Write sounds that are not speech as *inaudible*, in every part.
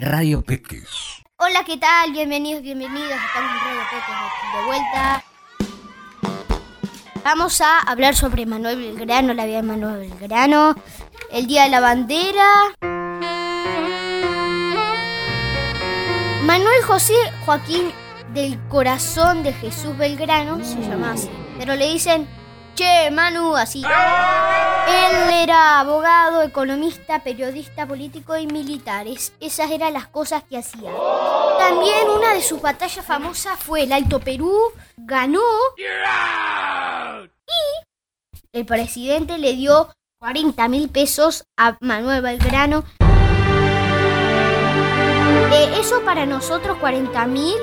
Radio Peques. Hola, ¿qué tal? Bienvenidos, bienvenidos. Estamos en Radio Peques de- vuelta. Vamos a hablar sobre Manuel Belgrano, la vida de Manuel Belgrano, el Día de la Bandera. Manuel José Joaquín del Corazón de Jesús Belgrano se llama así, pero le dicen Che, Manu, así. Él era abogado, economista, periodista, político y militar. Es- esas eran las cosas que hacía. También una de sus batallas famosas fue el Alto Perú. Ganó. Y el presidente le dio 40 mil pesos a Manuel Belgrano. Eh, eso para nosotros 40 mil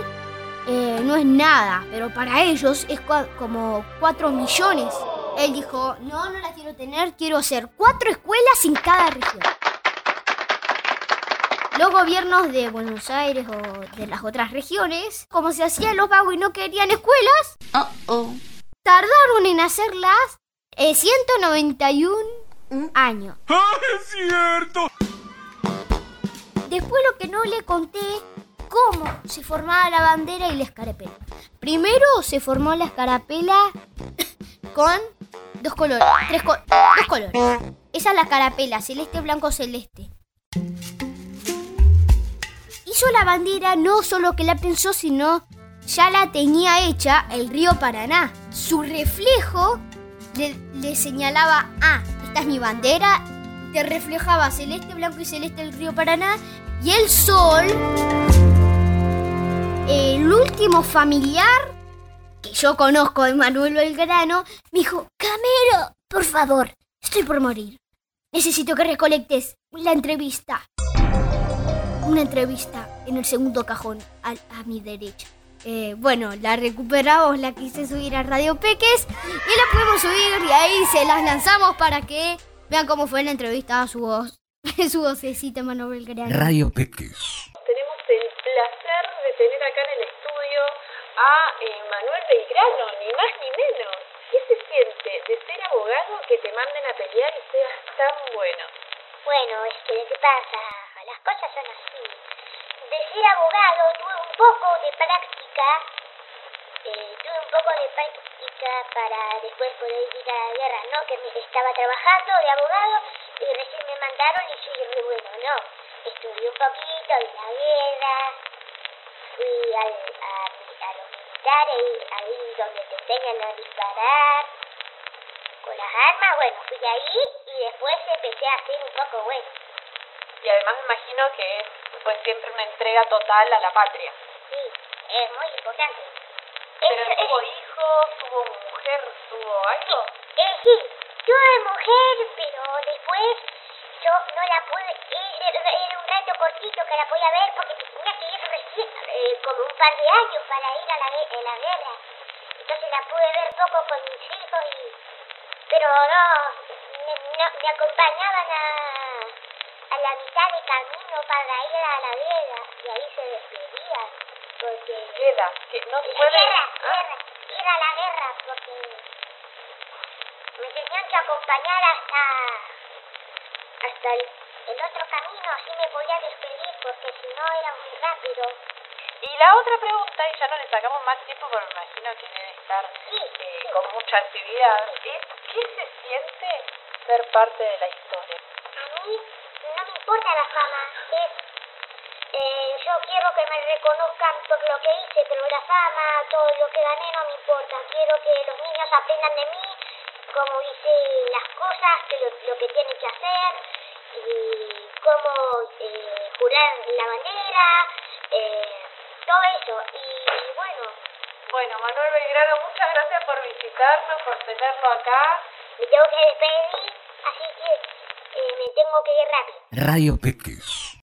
eh, no es nada, pero para ellos es como 4 millones. Él dijo, no, no la quiero tener, quiero hacer cuatro escuelas en cada región. Los gobiernos de Buenos Aires o de las otras regiones, como se hacían los vagos y no querían escuelas, tardaron en hacerlas eh, 191 años. ¡Es cierto! Después lo que no le conté, cómo se formaba la bandera y la escarapela. Primero se formó la escarapela *coughs* con dos colores, tres dos colores. Esa es la carapela, celeste, blanco, celeste. Hizo la bandera no solo que la pensó, sino ya la tenía hecha el río Paraná. Su reflejo le, le señalaba, ah, esta es mi bandera, te reflejaba celeste, blanco y celeste el río Paraná y el sol, el último familiar que yo conozco de Manuel Belgrano, me dijo, Camero, por favor, estoy por morir. Necesito que recolectes la entrevista. Una entrevista en el segundo cajón a, a mi derecha. Eh, bueno, la recuperamos, la quise subir a Radio Peques y la pudimos subir y ahí se las lanzamos para que vean cómo fue la entrevista a su voz, *laughs* su vocecita Manuel Belgrano. Radio Peques. Tenemos el placer de tener acá en el estudio a Manuel Belgrano, ni más ni menos. ¿Qué se siente de ser abogado que te manden a pelear y seas tan bueno? Bueno, es que que pasa, las cosas son así. De ser abogado tuve un poco de práctica, eh, tuve un poco de práctica para después poder ir a la guerra, ¿no? Que me estaba trabajando de abogado y recién me mandaron y soy muy bueno, ¿no? Estudié un poquito de la guerra, fui al, militares, ahí donde te enseñan a disparar con las armas, bueno, fui ahí y después empecé a ser un poco bueno. Y además me imagino que fue siempre una entrega total a la patria. Sí, es muy importante. Pero Eso- tuvo es- hijos, tuvo mujer, tuvo algo. eh, sí, tuve mujer, pero después yo no la pude, era, era un rato cortito que la podía ver porque tenía que ir recién, eh, como un par de años para ir a la, gue- a la guerra. Entonces la pude ver poco con mis hijos y... Pero no, me, no- me acompañaban a, a la mitad de camino para ir a la guerra y ahí se despedían porque... Queda, que no La puede... guerra, Ah, guerra, ir a la guerra porque me tenían que acompañar hasta hasta el, el otro camino, así me podía despedir porque si no era muy rápido. Y la otra pregunta, y ya no le sacamos más tiempo, pero me imagino que debe estar eh, con mucha actividad, es ¿qué se siente ser parte de la historia? A mí no me importa la fama, es eh, yo quiero que me reconozcan por lo que hice, pero la fama, todo lo que gané no me importa. Quiero que los niños aprendan de mí, cómo hice las cosas, que lo, lo que tienen que hacer, y cómo eh, jurar la bandera, eh, todo eso. Y bueno, Bueno, Manuel Belgrano, muchas gracias por visitarnos, por tenerlo acá. me tengo que despedir, así que eh, me tengo que ir rápido. Radio Peques.